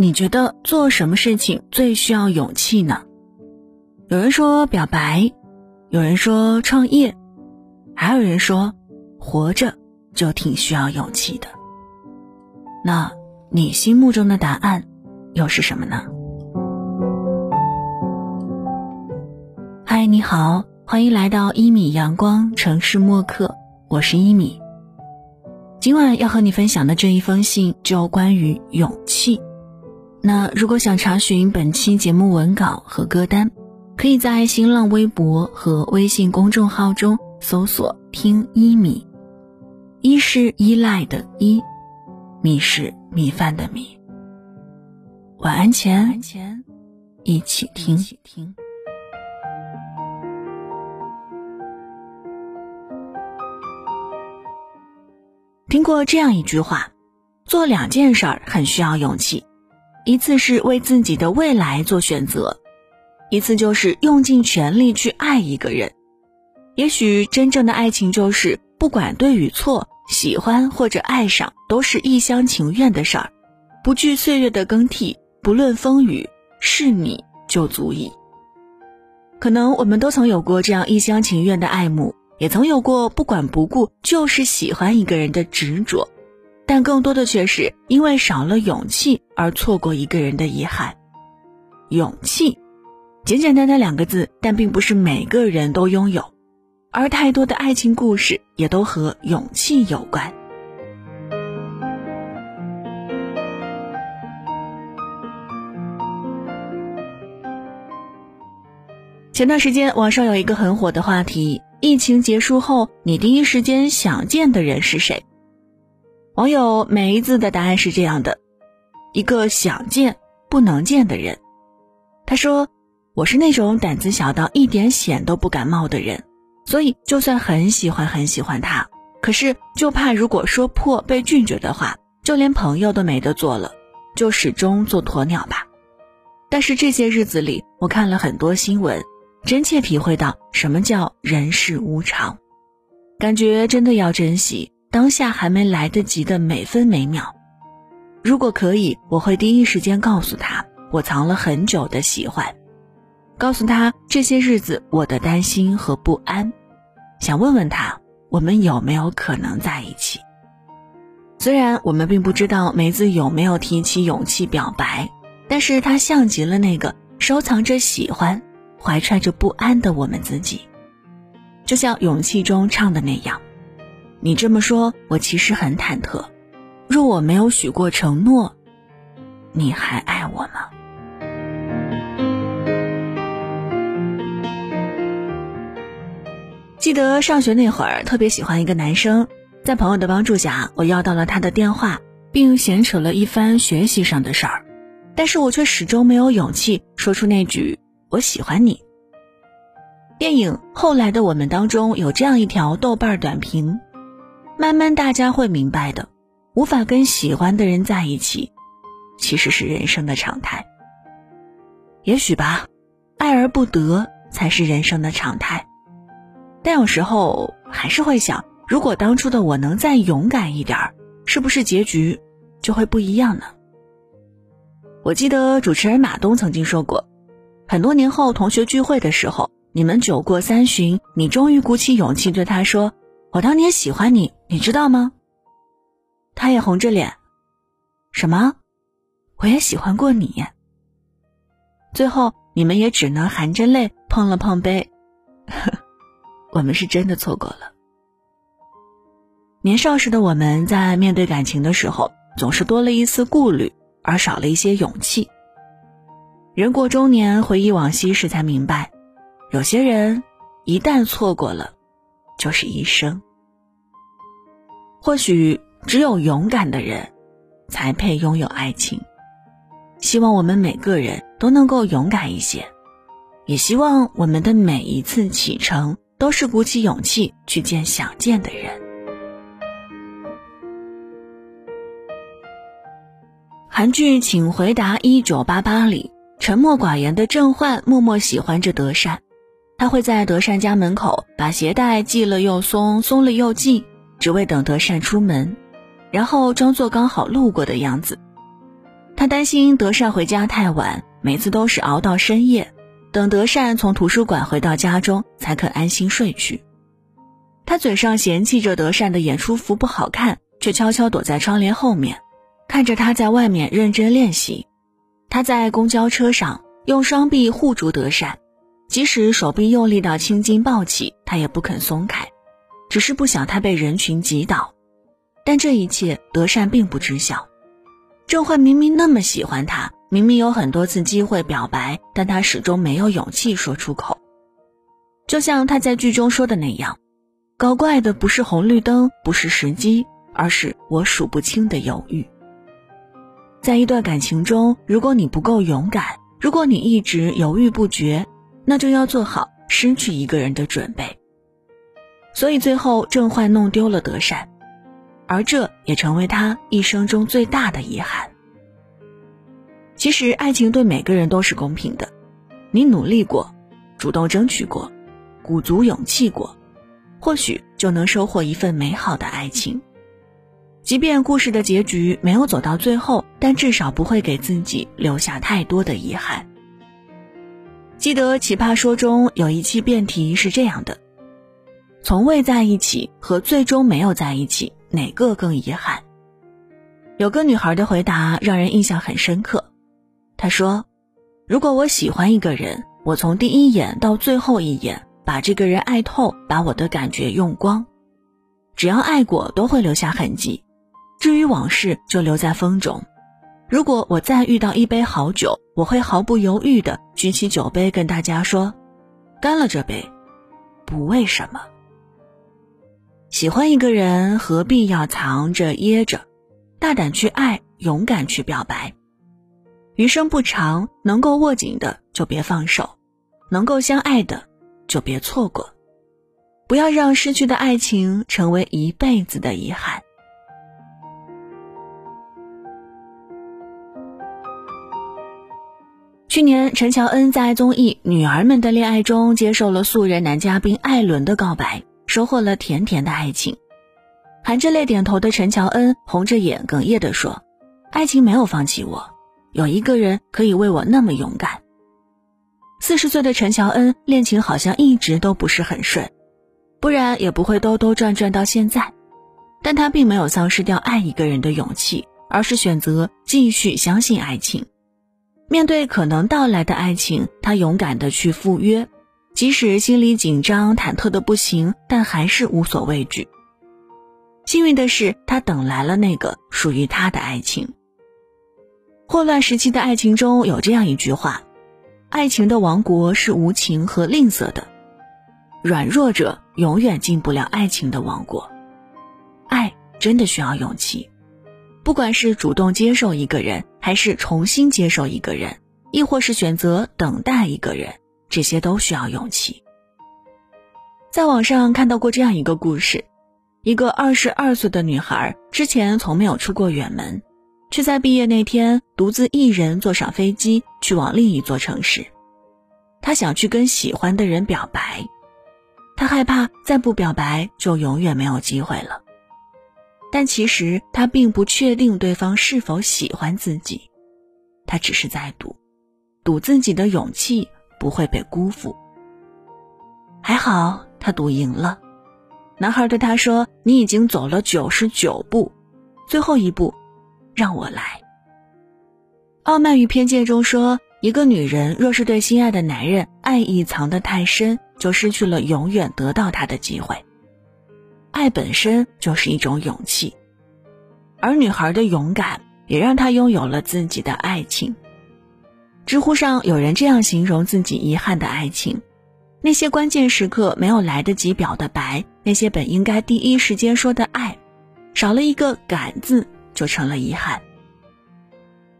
你觉得做什么事情最需要勇气呢？有人说表白，有人说创业，还有人说活着就挺需要勇气的。那你心目中的答案又是什么呢？嗨，你好，欢迎来到一米阳光城市默客，我是一米。今晚要和你分享的这一封信就关于勇气。那如果想查询本期节目文稿和歌单，可以在新浪微博和微信公众号中搜索“听一米”，一是依赖的依，米是米饭的米。晚安前，一起听。听过这样一句话：做两件事儿很需要勇气。一次是为自己的未来做选择，一次就是用尽全力去爱一个人。也许真正的爱情就是不管对与错，喜欢或者爱上都是一厢情愿的事儿，不惧岁月的更替，不论风雨，是你就足矣。可能我们都曾有过这样一厢情愿的爱慕，也曾有过不管不顾就是喜欢一个人的执着。但更多的却是因为少了勇气而错过一个人的遗憾。勇气，简简单单两个字，但并不是每个人都拥有，而太多的爱情故事也都和勇气有关。前段时间网上有一个很火的话题：疫情结束后，你第一时间想见的人是谁？网友梅子的答案是这样的：一个想见不能见的人。他说：“我是那种胆子小到一点险都不敢冒的人，所以就算很喜欢很喜欢他，可是就怕如果说破被拒绝的话，就连朋友都没得做了，就始终做鸵鸟吧。但是这些日子里，我看了很多新闻，真切体会到什么叫人世无常，感觉真的要珍惜。”当下还没来得及的每分每秒，如果可以，我会第一时间告诉他我藏了很久的喜欢，告诉他这些日子我的担心和不安，想问问他我们有没有可能在一起。虽然我们并不知道梅子有没有提起勇气表白，但是她像极了那个收藏着喜欢、怀揣着不安的我们自己，就像勇气中唱的那样。你这么说，我其实很忐忑。若我没有许过承诺，你还爱我吗？记得上学那会儿，特别喜欢一个男生，在朋友的帮助下，我要到了他的电话，并闲扯了一番学习上的事儿，但是我却始终没有勇气说出那句“我喜欢你”。电影《后来的我们》当中有这样一条豆瓣短评。慢慢，大家会明白的。无法跟喜欢的人在一起，其实是人生的常态。也许吧，爱而不得才是人生的常态。但有时候还是会想，如果当初的我能再勇敢一点儿，是不是结局就会不一样呢？我记得主持人马东曾经说过，很多年后同学聚会的时候，你们酒过三巡，你终于鼓起勇气对他说。我当年喜欢你，你知道吗？他也红着脸，什么？我也喜欢过你。最后你们也只能含着泪碰了碰杯。我们是真的错过了。年少时的我们在面对感情的时候，总是多了一丝顾虑，而少了一些勇气。人过中年，回忆往昔时，才明白，有些人一旦错过了。就是一生。或许只有勇敢的人，才配拥有爱情。希望我们每个人都能够勇敢一些，也希望我们的每一次启程，都是鼓起勇气去见想见的人。韩剧《请回答一九八八》里，沉默寡言的郑焕默默喜欢着德善。他会在德善家门口把鞋带系了又松，松了又系，只为等德善出门，然后装作刚好路过的样子。他担心德善回家太晚，每次都是熬到深夜，等德善从图书馆回到家中才肯安心睡去。他嘴上嫌弃着德善的演出服不好看，却悄悄躲在窗帘后面，看着他在外面认真练习。他在公交车上用双臂护住德善，即使手臂用力到青筋暴起，他也不肯松开，只是不想他被人群挤倒。但这一切德善并不知晓。郑焕明明那么喜欢他，明明有很多次机会表白，但他始终没有勇气说出口。就像他在剧中说的那样。搞怪的不是红绿灯，不是时机，而是我数不清的犹豫。在一段感情中，如果你不够勇敢，如果你一直犹豫不决，那就要做好失去一个人的准备。所以最后郑焕弄丢了德善，而这也成为他一生中最大的遗憾。其实爱情对每个人都是公平的，你努力过，主动争取过，鼓足勇气过。或许就能收获一份美好的爱情，即便故事的结局没有走到最后，但至少不会给自己留下太多的遗憾。记得《奇葩说》中有一期辩题是这样的：从未在一起和最终没有在一起，哪个更遗憾？有个女孩的回答让人印象很深刻。她说：“如果我喜欢一个人，我从第一眼到最后一眼。”把这个人爱透，把我的感觉用光。只要爱过，都会留下痕迹。至于往事，就留在风中。如果我再遇到一杯好酒，我会毫不犹豫地举起酒杯，跟大家说：“干了这杯，不为什么。”喜欢一个人，何必要藏着掖着？大胆去爱，勇敢去表白。余生不长，能够握紧的就别放手，能够相爱的。就别错过，不要让失去的爱情成为一辈子的遗憾。去年，陈乔恩在综艺《女儿们的恋爱》中接受了素人男嘉宾艾伦的告白，收获了甜甜的爱情。含着泪点头的陈乔恩红着眼哽咽地说：“爱情没有放弃我，有一个人可以为我那么勇敢。”四十岁的陈乔恩恋情好像一直都不是很顺，不然也不会兜兜转转到现在。但他并没有丧失掉爱一个人的勇气，而是选择继续相信爱情。面对可能到来的爱情，他勇敢的去赴约，即使心里紧张忐忑的不行，但还是无所畏惧。幸运的是，他等来了那个属于他的爱情。霍乱时期的爱情中有这样一句话。爱情的王国是无情和吝啬的，软弱者永远进不了爱情的王国。爱真的需要勇气，不管是主动接受一个人，还是重新接受一个人，亦或是选择等待一个人，这些都需要勇气。在网上看到过这样一个故事：一个二十二岁的女孩，之前从没有出过远门。却在毕业那天独自一人坐上飞机去往另一座城市，他想去跟喜欢的人表白，他害怕再不表白就永远没有机会了。但其实他并不确定对方是否喜欢自己，他只是在赌，赌自己的勇气不会被辜负。还好他赌赢了，男孩对他说：“你已经走了九十九步，最后一步。”让我来。傲慢与偏见中说，一个女人若是对心爱的男人爱意藏得太深，就失去了永远得到他的机会。爱本身就是一种勇气，而女孩的勇敢也让她拥有了自己的爱情。知乎上有人这样形容自己遗憾的爱情：那些关键时刻没有来得及表的白，那些本应该第一时间说的爱，少了一个“敢”字。就成了遗憾。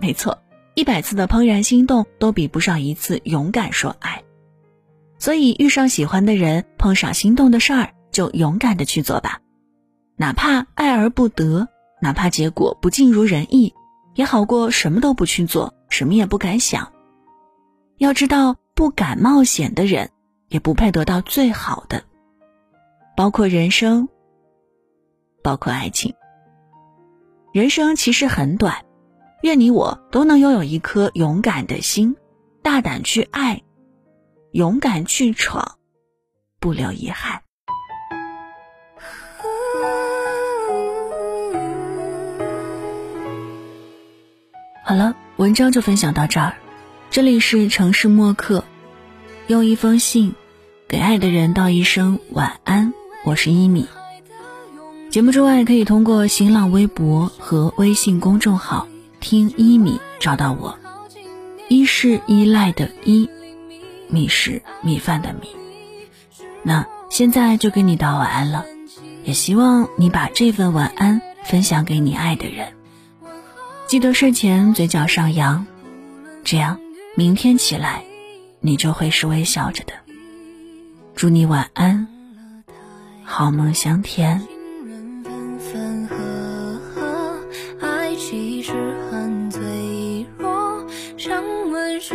没错，一百次的怦然心动都比不上一次勇敢说爱。所以，遇上喜欢的人，碰上心动的事儿，就勇敢的去做吧。哪怕爱而不得，哪怕结果不尽如人意，也好过什么都不去做，什么也不敢想。要知道，不敢冒险的人，也不配得到最好的，包括人生，包括爱情。人生其实很短，愿你我都能拥有一颗勇敢的心，大胆去爱，勇敢去闯，不留遗憾。好了，文章就分享到这儿。这里是城市默客，用一封信给爱的人道一声晚安。我是一米。节目之外，可以通过新浪微博和微信公众号“听一米”找到我。一是依赖的依，米是米饭的米。那现在就给你道晚安了，也希望你把这份晚安分享给你爱的人。记得睡前嘴角上扬，这样明天起来，你就会是微笑着的。祝你晚安。好梦香甜。爱其实很脆弱，像温室